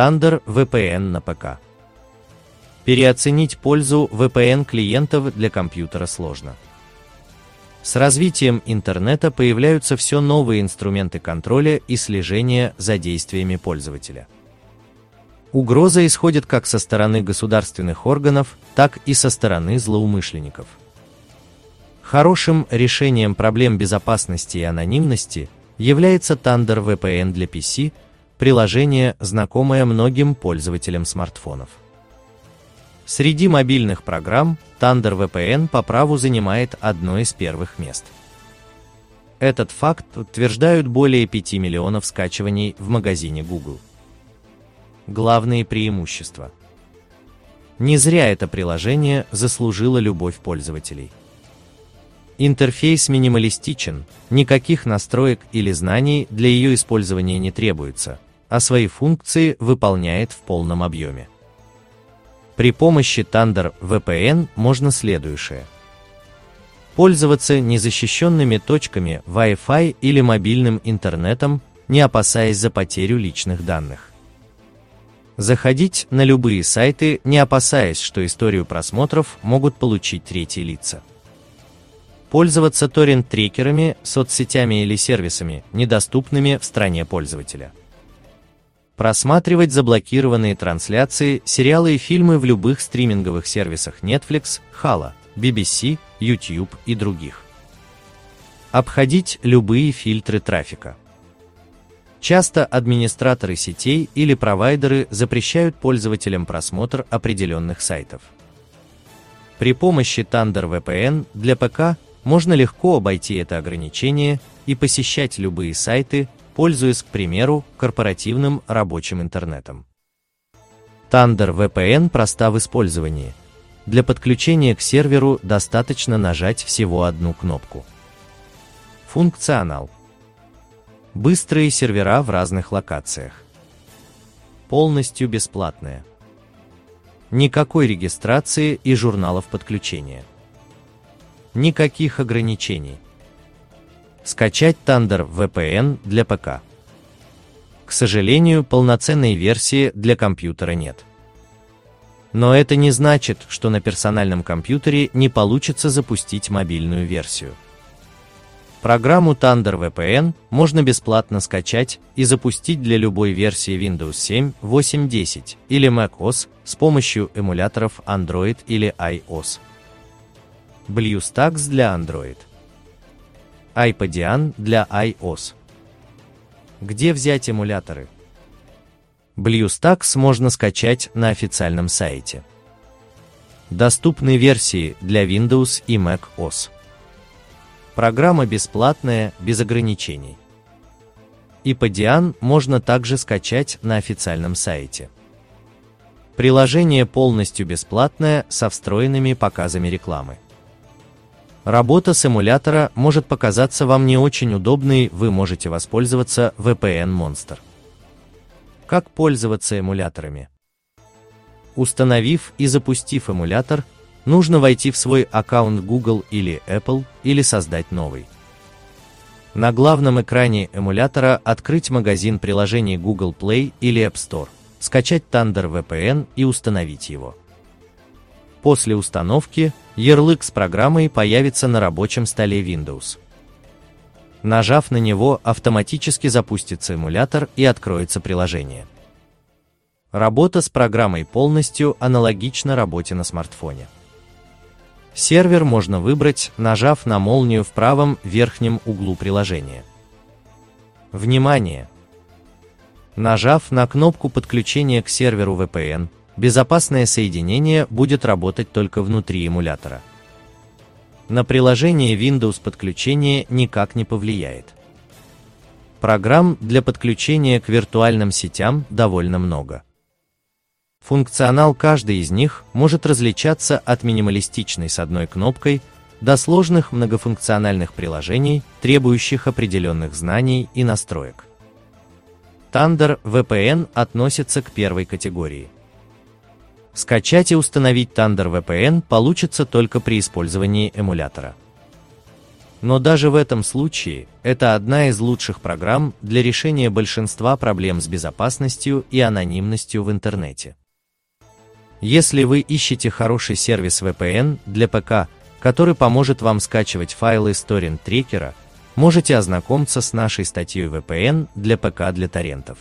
Thunder VPN на ПК. Переоценить пользу VPN-клиентов для компьютера сложно. С развитием интернета появляются все новые инструменты контроля и слежения за действиями пользователя. Угроза исходит как со стороны государственных органов, так и со стороны злоумышленников. Хорошим решением проблем безопасности и анонимности является Thunder VPN для PC, приложение, знакомое многим пользователям смартфонов. Среди мобильных программ Thunder VPN по праву занимает одно из первых мест. Этот факт утверждают более 5 миллионов скачиваний в магазине Google. Главные преимущества. Не зря это приложение заслужило любовь пользователей. Интерфейс минималистичен, никаких настроек или знаний для ее использования не требуется, а свои функции выполняет в полном объеме. При помощи Thunder VPN можно следующее. Пользоваться незащищенными точками Wi-Fi или мобильным интернетом, не опасаясь за потерю личных данных. Заходить на любые сайты, не опасаясь, что историю просмотров могут получить третьи лица. Пользоваться торрент-трекерами, соцсетями или сервисами, недоступными в стране пользователя просматривать заблокированные трансляции, сериалы и фильмы в любых стриминговых сервисах Netflix, Halo, BBC, YouTube и других. Обходить любые фильтры трафика. Часто администраторы сетей или провайдеры запрещают пользователям просмотр определенных сайтов. При помощи Thunder VPN для ПК можно легко обойти это ограничение и посещать любые сайты, пользуясь, к примеру, корпоративным рабочим интернетом. Thunder VPN проста в использовании. Для подключения к серверу достаточно нажать всего одну кнопку. Функционал. Быстрые сервера в разных локациях. Полностью бесплатная. Никакой регистрации и журналов подключения. Никаких ограничений. Скачать Thunder VPN для ПК. К сожалению, полноценной версии для компьютера нет. Но это не значит, что на персональном компьютере не получится запустить мобильную версию. Программу Thunder VPN можно бесплатно скачать и запустить для любой версии Windows 7, 8, 10 или macOS с помощью эмуляторов Android или iOS. BlueStacks для Android iPadian для iOS. Где взять эмуляторы? BlueStacks можно скачать на официальном сайте. Доступны версии для Windows и Mac OS. Программа бесплатная, без ограничений. iPadian можно также скачать на официальном сайте. Приложение полностью бесплатное со встроенными показами рекламы. Работа с эмулятора может показаться вам не очень удобной, вы можете воспользоваться VPN Monster. Как пользоваться эмуляторами? Установив и запустив эмулятор, нужно войти в свой аккаунт Google или Apple или создать новый. На главном экране эмулятора открыть магазин приложений Google Play или App Store, скачать Thunder VPN и установить его. После установки ярлык с программой появится на рабочем столе Windows. Нажав на него, автоматически запустится эмулятор и откроется приложение. Работа с программой полностью аналогична работе на смартфоне. Сервер можно выбрать, нажав на молнию в правом верхнем углу приложения. Внимание! Нажав на кнопку подключения к серверу VPN, безопасное соединение будет работать только внутри эмулятора. На приложение Windows подключение никак не повлияет. Программ для подключения к виртуальным сетям довольно много. Функционал каждой из них может различаться от минималистичной с одной кнопкой до сложных многофункциональных приложений, требующих определенных знаний и настроек. Thunder VPN относится к первой категории – Скачать и установить Thunder VPN получится только при использовании эмулятора. Но даже в этом случае это одна из лучших программ для решения большинства проблем с безопасностью и анонимностью в интернете. Если вы ищете хороший сервис VPN для ПК, который поможет вам скачивать файлы с торрент-трекера, можете ознакомиться с нашей статьей VPN для ПК для торрентов.